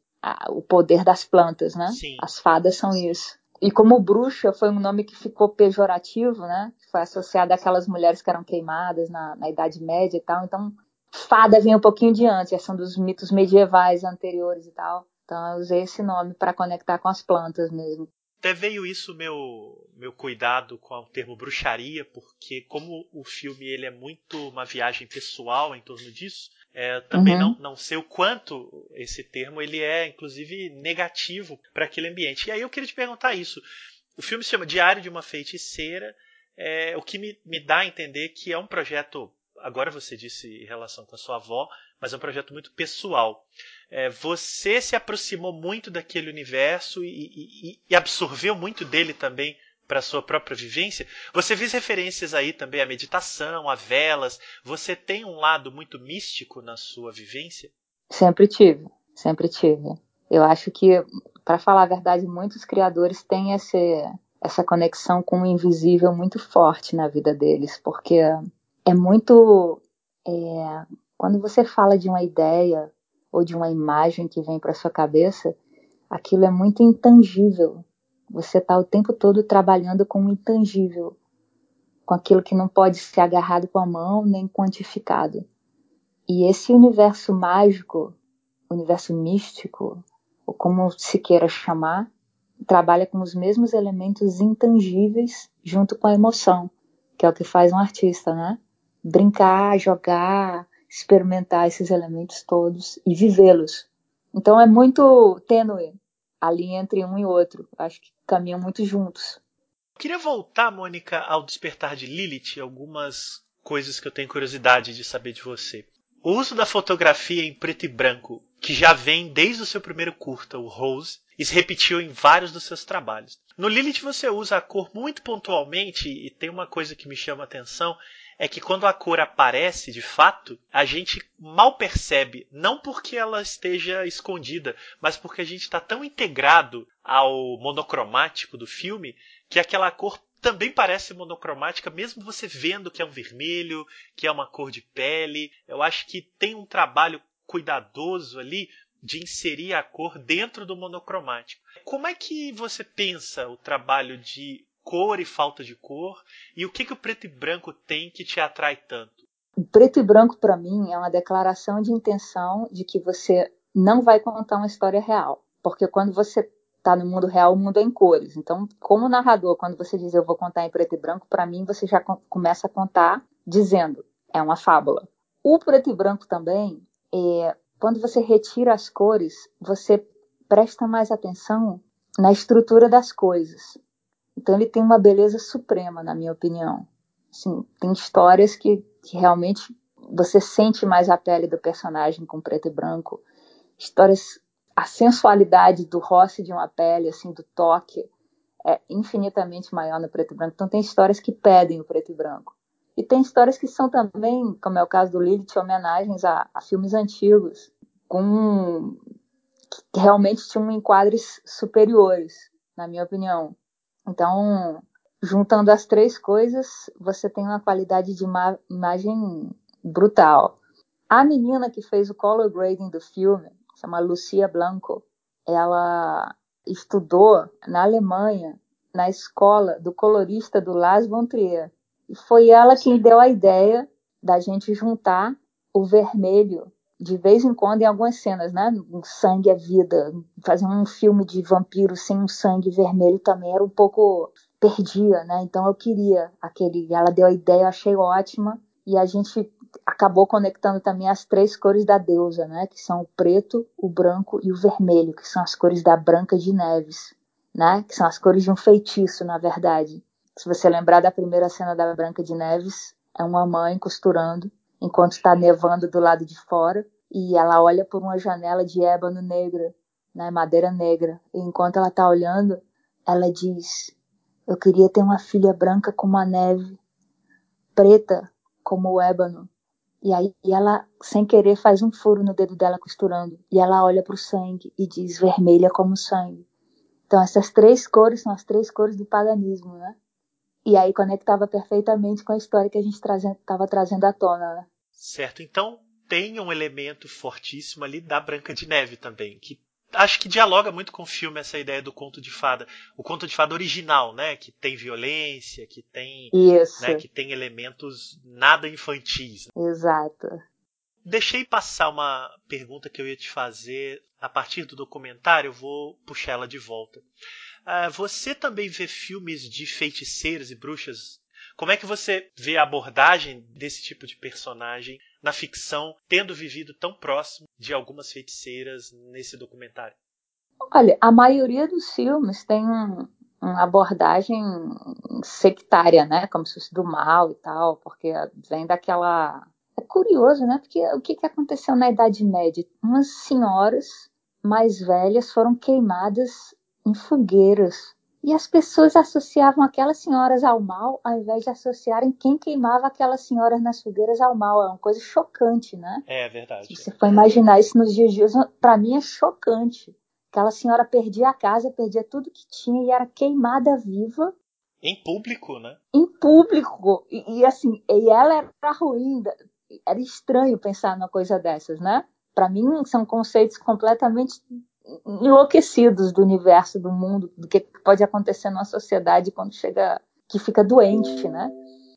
o poder das plantas, né? Sim. As fadas são isso. E como bruxa foi um nome que ficou pejorativo, né? Foi associado àquelas mulheres que eram queimadas na, na Idade Média e tal. Então, fada vem um pouquinho de antes, são dos mitos medievais anteriores e tal. Então, eu usei esse nome para conectar com as plantas mesmo. Até veio isso meu meu cuidado com o termo bruxaria, porque como o filme ele é muito uma viagem pessoal em torno disso, é, também uhum. não, não sei o quanto esse termo ele é, inclusive, negativo para aquele ambiente. E aí eu queria te perguntar isso. O filme se chama Diário de uma Feiticeira, é, o que me, me dá a entender que é um projeto, agora você disse em relação com a sua avó, mas é um projeto muito pessoal. É, você se aproximou muito daquele universo e, e, e absorveu muito dele também para a sua própria vivência, você fez referências aí também à meditação, a velas. Você tem um lado muito místico na sua vivência? Sempre tive, sempre tive. Eu acho que, para falar a verdade, muitos criadores têm esse, essa conexão com o invisível muito forte na vida deles, porque é muito. É, quando você fala de uma ideia ou de uma imagem que vem para sua cabeça, aquilo é muito intangível. Você está o tempo todo trabalhando com o intangível, com aquilo que não pode ser agarrado com a mão nem quantificado. E esse universo mágico, universo místico, ou como se queira chamar, trabalha com os mesmos elementos intangíveis junto com a emoção, que é o que faz um artista, né? Brincar, jogar, experimentar esses elementos todos e vivê-los. Então é muito tênue a linha entre um e outro. Acho que caminham muito juntos. Queria voltar, Mônica, ao despertar de Lilith, algumas coisas que eu tenho curiosidade de saber de você. O uso da fotografia em preto e branco, que já vem desde o seu primeiro curta, o Rose, e se repetiu em vários dos seus trabalhos. No Lilith você usa a cor muito pontualmente e tem uma coisa que me chama a atenção, é que quando a cor aparece de fato, a gente mal percebe, não porque ela esteja escondida, mas porque a gente está tão integrado ao monocromático do filme que aquela cor também parece monocromática, mesmo você vendo que é um vermelho, que é uma cor de pele. Eu acho que tem um trabalho cuidadoso ali de inserir a cor dentro do monocromático. Como é que você pensa o trabalho de cor e falta de cor? E o que, que o preto e branco tem que te atrai tanto? O preto e branco, para mim, é uma declaração de intenção de que você não vai contar uma história real. Porque quando você está no mundo real, o mundo é em cores. Então, como narrador, quando você diz eu vou contar em preto e branco, para mim você já começa a contar dizendo é uma fábula. O preto e branco também, é, quando você retira as cores, você presta mais atenção na estrutura das coisas. Então ele tem uma beleza suprema, na minha opinião. Assim, tem histórias que, que realmente você sente mais a pele do personagem com preto e branco. Histórias, a sensualidade do roce de uma pele, assim, do toque, é infinitamente maior no preto e branco. Então tem histórias que pedem o preto e branco. E tem histórias que são também, como é o caso do Lilith, homenagens a, a filmes antigos, com que realmente tinham enquadres superiores, na minha opinião. Então, juntando as três coisas, você tem uma qualidade de ima imagem brutal. A menina que fez o color grading do filme, chama Lucia Blanco, ela estudou na Alemanha, na escola do colorista do Lars von Trier. E foi ela quem deu a ideia da gente juntar o vermelho de vez em quando em algumas cenas, né? Sangue é vida. Fazer um filme de vampiro sem um sangue vermelho também era um pouco perdia, né? Então eu queria aquele. Ela deu a ideia, eu achei ótima e a gente acabou conectando também as três cores da deusa, né? Que são o preto, o branco e o vermelho, que são as cores da Branca de Neves, né? Que são as cores de um feitiço, na verdade. Se você lembrar da primeira cena da Branca de Neves, é uma mãe costurando enquanto está nevando do lado de fora e ela olha por uma janela de ébano negra, né, madeira negra. E enquanto ela está olhando, ela diz: Eu queria ter uma filha branca como a neve, preta como o ébano. E aí ela, sem querer, faz um furo no dedo dela costurando. E ela olha para o sangue e diz: vermelha como sangue. Então essas três cores são as três cores do paganismo, né? E aí conectava perfeitamente com a história que a gente estava trazendo à tona, né? Certo. Então tem um elemento fortíssimo ali da Branca de Neve também, que acho que dialoga muito com o filme essa ideia do conto de fada, o conto de fada original, né, que tem violência, que tem. Né, que tem elementos nada infantis. Exato. Deixei passar uma pergunta que eu ia te fazer a partir do documentário, eu vou puxar ela de volta. Uh, você também vê filmes de feiticeiros e bruxas como é que você vê a abordagem desse tipo de personagem na ficção, tendo vivido tão próximo de algumas feiticeiras nesse documentário? Olha, a maioria dos filmes tem um, uma abordagem sectária, né? Como se fosse do mal e tal, porque vem daquela. É curioso, né? Porque o que, que aconteceu na Idade Média? Umas senhoras mais velhas foram queimadas em fogueiras e as pessoas associavam aquelas senhoras ao mal, ao invés de associarem quem queimava aquelas senhoras nas fogueiras ao mal. É uma coisa chocante, né? É verdade. Se você for imaginar isso nos dias de hoje, para mim é chocante. Aquela senhora perdia a casa, perdia tudo que tinha e era queimada viva. Em público, né? Em público. E, e assim, e ela era ruim. Era estranho pensar numa coisa dessas, né? Para mim, são conceitos completamente enlouquecidos do universo, do mundo, do que pode acontecer numa sociedade quando chega que fica doente, né?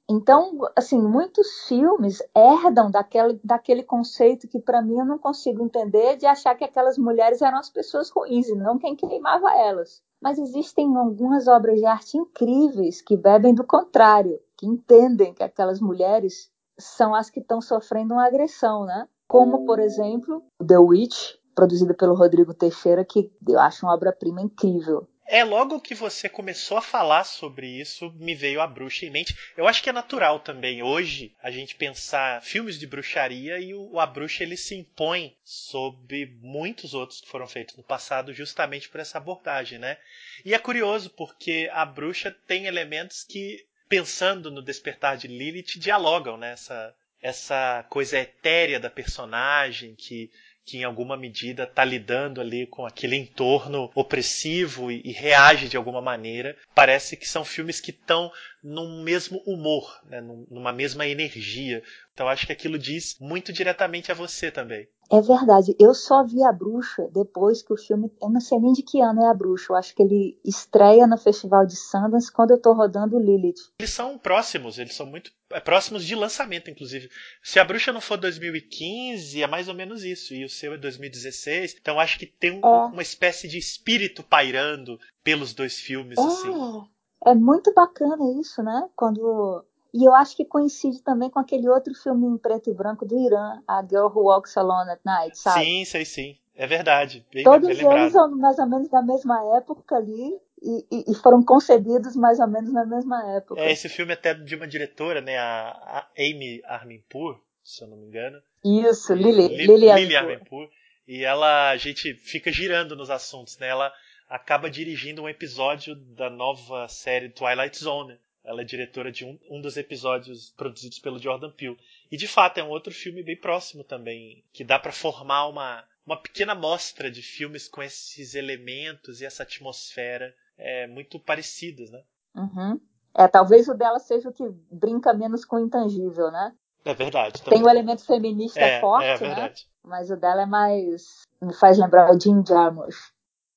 Então, assim, muitos filmes herdam daquele, daquele conceito que para mim eu não consigo entender de achar que aquelas mulheres eram as pessoas ruins e não quem queimava elas. Mas existem algumas obras de arte incríveis que bebem do contrário, que entendem que aquelas mulheres são as que estão sofrendo uma agressão, né? Como, por exemplo, The Witch, produzida pelo Rodrigo Teixeira, que eu acho uma obra-prima incrível. É, logo que você começou a falar sobre isso, me veio a bruxa em mente. Eu acho que é natural também hoje a gente pensar filmes de bruxaria e o A Bruxa ele se impõe sobre muitos outros que foram feitos no passado justamente por essa abordagem, né? E é curioso porque A Bruxa tem elementos que, pensando no despertar de Lilith, dialogam nessa né? essa coisa etérea da personagem que que em alguma medida está lidando ali com aquele entorno opressivo e, e, reage de alguma maneira. Parece que são filmes que estão num mesmo humor, né, numa mesma energia. Então acho que aquilo diz muito diretamente a você também. É verdade. Eu só vi a Bruxa depois que o filme. Eu não sei nem de que ano é a Bruxa. Eu acho que ele estreia no Festival de Sundance quando eu tô rodando Lilith. Eles são próximos, eles são muito é, próximos de lançamento, inclusive. Se a Bruxa não for 2015, é mais ou menos isso. E o seu é 2016. Então acho que tem um, é. uma espécie de espírito pairando pelos dois filmes, é. assim. É muito bacana isso, né? Quando E eu acho que coincide também com aquele outro filme em preto e branco do Irã, A Girl Who Walks Alone at Night, sabe? Sim, sei sim. É verdade. Bem, Todos bem eles são mais ou menos da mesma época ali e, e, foram concebidos mais ou menos na mesma época. É, esse filme é até de uma diretora, né? A, a Amy Arminpour, se eu não me engano. Isso, Lily, Lily, Lily Arminpour. E ela, a gente fica girando nos assuntos, né? Ela acaba dirigindo um episódio da nova série Twilight Zone. Ela é diretora de um, um dos episódios produzidos pelo Jordan Peele. E de fato é um outro filme bem próximo também, que dá para formar uma, uma pequena amostra de filmes com esses elementos e essa atmosfera é, muito parecidas, né? Uhum. É, talvez o dela seja o que brinca menos com o intangível, né? É verdade. Também. Tem o elemento feminista é, forte, é verdade. né? Mas o dela é mais. me faz lembrar o Jim Jarmusch.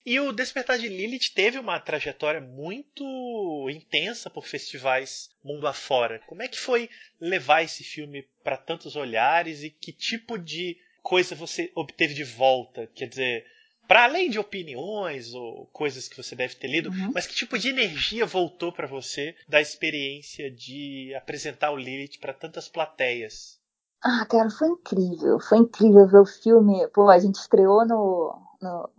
E o Despertar de Lilith teve uma trajetória muito intensa por festivais mundo afora. Como é que foi levar esse filme para tantos olhares e que tipo de coisa você obteve de volta? Quer dizer, para além de opiniões ou coisas que você deve ter lido, uhum. mas que tipo de energia voltou para você da experiência de apresentar o Lilith para tantas plateias? Ah, cara, foi incrível. Foi incrível ver o filme. Pô, a gente estreou no, no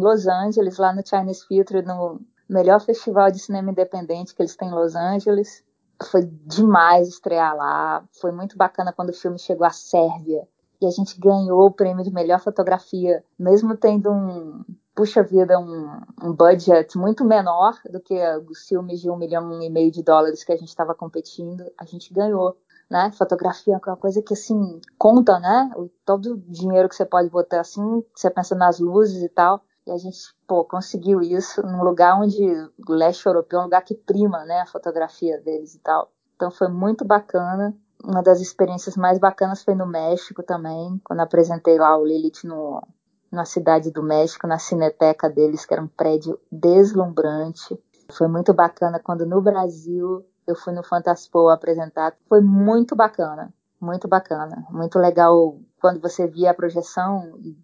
Los Angeles, lá no Chinese Theatre, no melhor festival de cinema independente que eles têm em Los Angeles. Foi demais estrear lá. Foi muito bacana quando o filme chegou à Sérvia. E a gente ganhou o prêmio de melhor fotografia, mesmo tendo um, puxa vida, um, um budget muito menor do que os filmes de um milhão e meio de dólares que a gente estava competindo. A gente ganhou né? Fotografia é uma coisa que assim conta, né? Todo o dinheiro que você pode botar assim, você pensa nas luzes e tal. E a gente, pô, conseguiu isso num lugar onde o leste europeu é um lugar que prima, né, a fotografia deles e tal. Então foi muito bacana. Uma das experiências mais bacanas foi no México também, quando apresentei lá o Lilith no, na cidade do México, na cineteca deles, que era um prédio deslumbrante. Foi muito bacana quando no Brasil eu fui no Fantaspo apresentar. Foi muito bacana, muito bacana. Muito legal quando você via a projeção e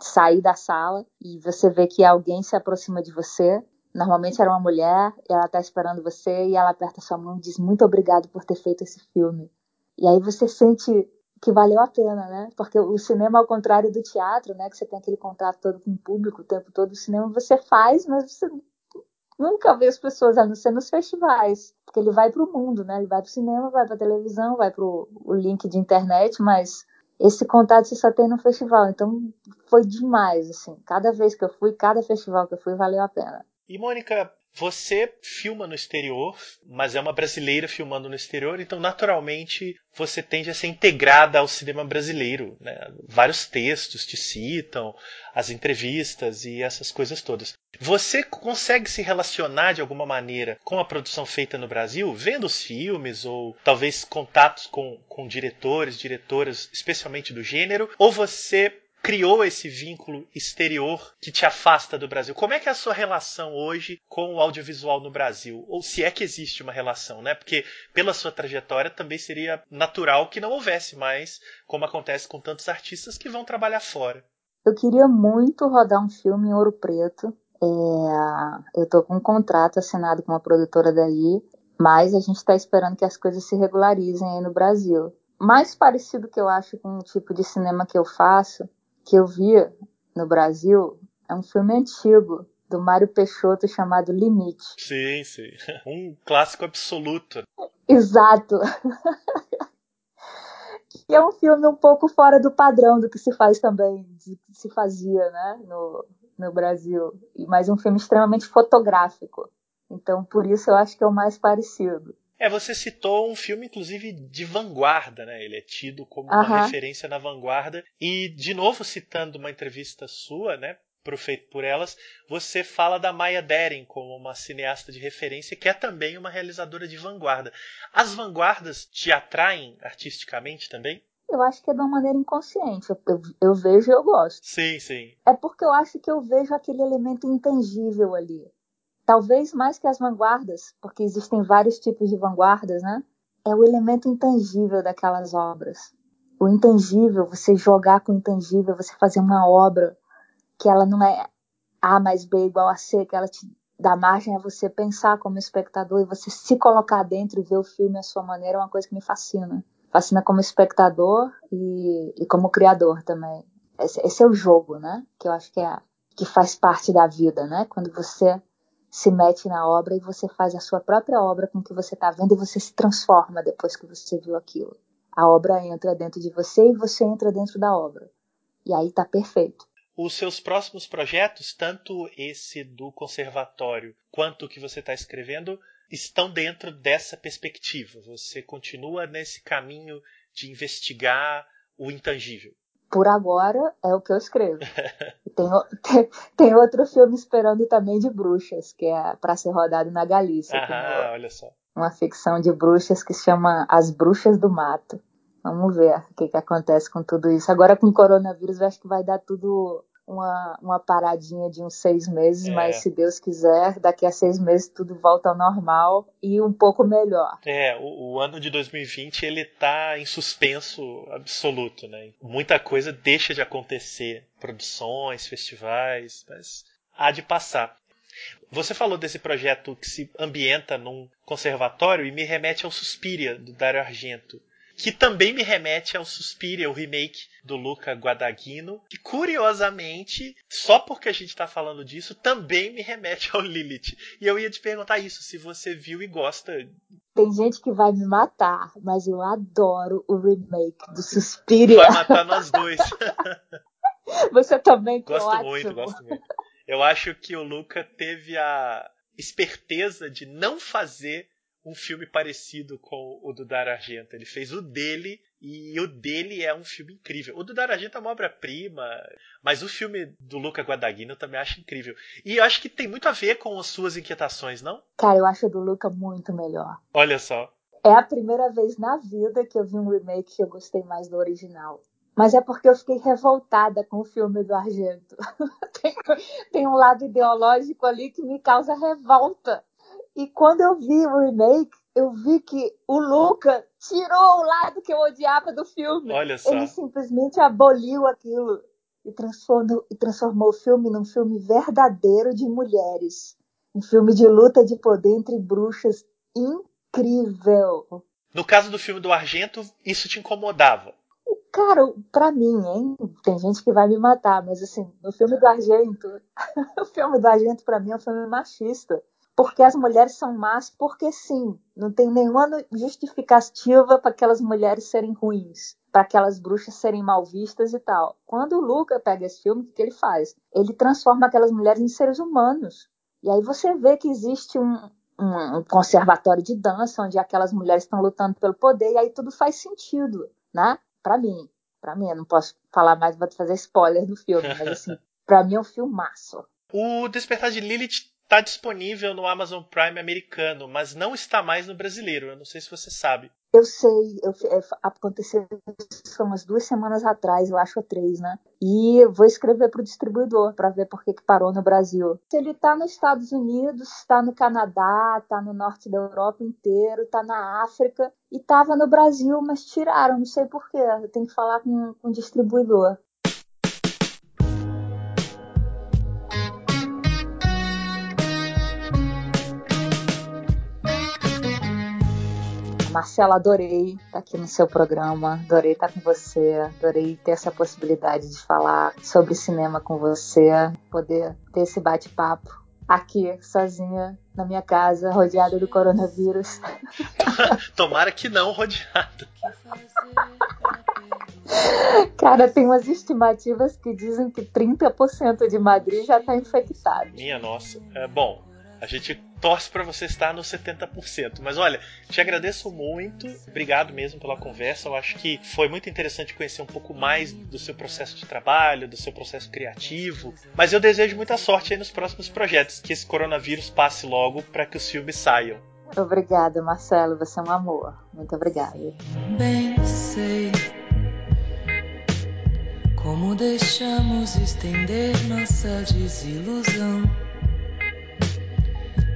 sair da sala e você vê que alguém se aproxima de você. Normalmente era uma mulher, ela está esperando você e ela aperta sua mão e diz muito obrigado por ter feito esse filme. E aí você sente que valeu a pena, né? Porque o cinema, ao contrário do teatro, né, que você tem aquele contato todo com o público o tempo todo, o cinema você faz, mas você nunca vê as pessoas, a não ser nos festivais, porque ele vai para o mundo, né? Ele vai para o cinema, vai para televisão, vai para o link de internet, mas esse contato você só tem no festival. Então foi demais, assim. Cada vez que eu fui, cada festival que eu fui, valeu a pena. E Mônica, você filma no exterior, mas é uma brasileira filmando no exterior, então naturalmente você tende a ser integrada ao cinema brasileiro. Né? Vários textos te citam, as entrevistas e essas coisas todas. Você consegue se relacionar de alguma maneira com a produção feita no Brasil, vendo os filmes ou talvez contatos com, com diretores, diretoras, especialmente do gênero? Ou você criou esse vínculo exterior que te afasta do Brasil. Como é que é a sua relação hoje com o audiovisual no Brasil? Ou se é que existe uma relação, né? Porque pela sua trajetória também seria natural que não houvesse mais, como acontece com tantos artistas que vão trabalhar fora. Eu queria muito rodar um filme em Ouro Preto. É... eu estou com um contrato assinado com uma produtora daí, mas a gente está esperando que as coisas se regularizem aí no Brasil. Mais parecido que eu acho com o tipo de cinema que eu faço que eu vi no Brasil é um filme antigo do Mário Peixoto chamado Limite. Sim, sim. Um clássico absoluto. Exato. e é um filme um pouco fora do padrão do que se faz também, do que se fazia né, no, no Brasil. Mas um filme extremamente fotográfico. Então, por isso eu acho que é o mais parecido. É, você citou um filme, inclusive, de vanguarda, né? Ele é tido como uma referência na vanguarda. E, de novo, citando uma entrevista sua, né? Pro Feito por Elas, você fala da Maya Deren como uma cineasta de referência, que é também uma realizadora de vanguarda. As vanguardas te atraem artisticamente também? Eu acho que é de uma maneira inconsciente. Eu, eu, eu vejo e eu gosto. Sim, sim. É porque eu acho que eu vejo aquele elemento intangível ali talvez mais que as vanguardas, porque existem vários tipos de vanguardas, né? É o elemento intangível daquelas obras. O intangível, você jogar com o intangível, você fazer uma obra que ela não é A mais B igual a C, que ela te dar margem a você pensar como espectador e você se colocar dentro e ver o filme à sua maneira é uma coisa que me fascina. Fascina como espectador e, e como criador também. Esse, esse, é o jogo, né? Que eu acho que, é, que faz parte da vida, né? Quando você se mete na obra e você faz a sua própria obra com o que você está vendo e você se transforma depois que você viu aquilo. A obra entra dentro de você e você entra dentro da obra. E aí tá perfeito. Os seus próximos projetos, tanto esse do conservatório quanto o que você está escrevendo, estão dentro dessa perspectiva. Você continua nesse caminho de investigar o intangível. Por agora é o que eu escrevo. tem, tem, tem, outro filme esperando também de bruxas, que é para ser rodado na Galícia. Ah, olha só. Uma ficção de bruxas que se chama As Bruxas do Mato. Vamos ver o que, que acontece com tudo isso. Agora com o coronavírus, eu acho que vai dar tudo uma, uma paradinha de uns seis meses, é. mas se Deus quiser, daqui a seis meses tudo volta ao normal e um pouco melhor. É, o, o ano de 2020 ele tá em suspenso absoluto, né? Muita coisa deixa de acontecer, produções, festivais, mas há de passar. Você falou desse projeto que se ambienta num conservatório e me remete ao Suspiria, do Dario Argento que também me remete ao Suspiria, o remake do Luca Guadagnino, que curiosamente, só porque a gente está falando disso, também me remete ao Lilith. E eu ia te perguntar isso, se você viu e gosta. Tem gente que vai me matar, mas eu adoro o remake do Suspiria. Vai matar nós dois. você também, Gosto ótimo. muito, gosto muito. Eu acho que o Luca teve a esperteza de não fazer um filme parecido com o do Dar Argento. Ele fez o dele e o dele é um filme incrível. O do Dar Argento é uma obra-prima, mas o filme do Luca Guadagnino eu também acho incrível. E eu acho que tem muito a ver com as suas inquietações, não? Cara, eu acho o do Luca muito melhor. Olha só. É a primeira vez na vida que eu vi um remake que eu gostei mais do original. Mas é porque eu fiquei revoltada com o filme do Argento. tem, tem um lado ideológico ali que me causa revolta. E quando eu vi o remake, eu vi que o Luca tirou o lado que eu odiava do filme. Olha só. Ele simplesmente aboliu aquilo e transformou, e transformou o filme num filme verdadeiro de mulheres. Um filme de luta de poder entre bruxas incrível. No caso do filme do Argento, isso te incomodava? Cara, pra mim, hein? Tem gente que vai me matar, mas assim, no filme do Argento, o filme do Argento pra mim é um filme machista porque as mulheres são más, porque sim. Não tem nenhuma justificativa para aquelas mulheres serem ruins, para aquelas bruxas serem mal vistas e tal. Quando o Luca pega esse filme, o que ele faz? Ele transforma aquelas mulheres em seres humanos. E aí você vê que existe um, um, conservatório de dança onde aquelas mulheres estão lutando pelo poder e aí tudo faz sentido, né? Para mim, para mim, eu não posso falar mais, vou fazer spoiler do filme, mas assim, para mim é um filmaço. O Despertar de Lilith está disponível no Amazon Prime americano, mas não está mais no brasileiro. Eu não sei se você sabe. Eu sei, eu, é, aconteceu isso umas duas semanas atrás, eu acho três, né? E vou escrever para o distribuidor para ver por que, que parou no Brasil. Ele está nos Estados Unidos, está no Canadá, está no norte da Europa inteiro, está na África e estava no Brasil, mas tiraram, não sei porquê. Eu tenho que falar com, com o distribuidor. Marcela, adorei estar aqui no seu programa, adorei estar com você, adorei ter essa possibilidade de falar sobre cinema com você, poder ter esse bate-papo aqui, sozinha, na minha casa, rodeada do coronavírus. Tomara que não rodeada. Cara, tem umas estimativas que dizem que 30% de Madrid já está infectado. Minha nossa. É, bom, a gente torce para você estar nos 70%. Mas olha, te agradeço muito. Obrigado mesmo pela conversa. Eu acho que foi muito interessante conhecer um pouco mais do seu processo de trabalho, do seu processo criativo. Mas eu desejo muita sorte aí nos próximos projetos. Que esse coronavírus passe logo para que os filmes saiam. Obrigada, Marcelo. Você é um amor. Muito obrigada. Bem sei como deixamos estender nossa desilusão.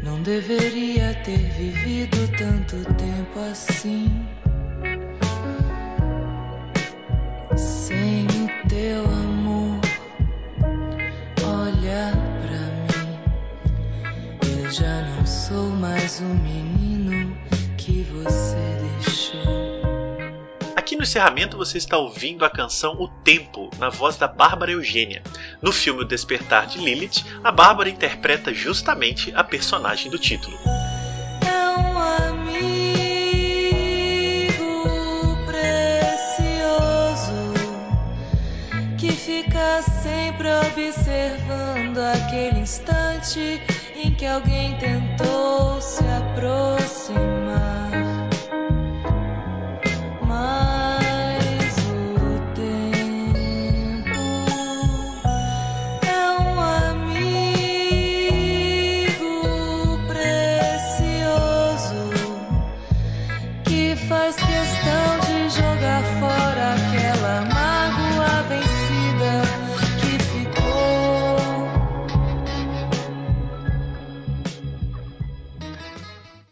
Não deveria ter vivido tanto tempo assim. Sem o teu amor, olha pra mim. sou mais um menino que você. Aqui no encerramento você está ouvindo a canção O Tempo, na voz da Bárbara Eugênia. No filme O Despertar de Lilith, a Bárbara interpreta justamente a personagem do título. É sempre observando aquele instante em que alguém tentou se aproximar.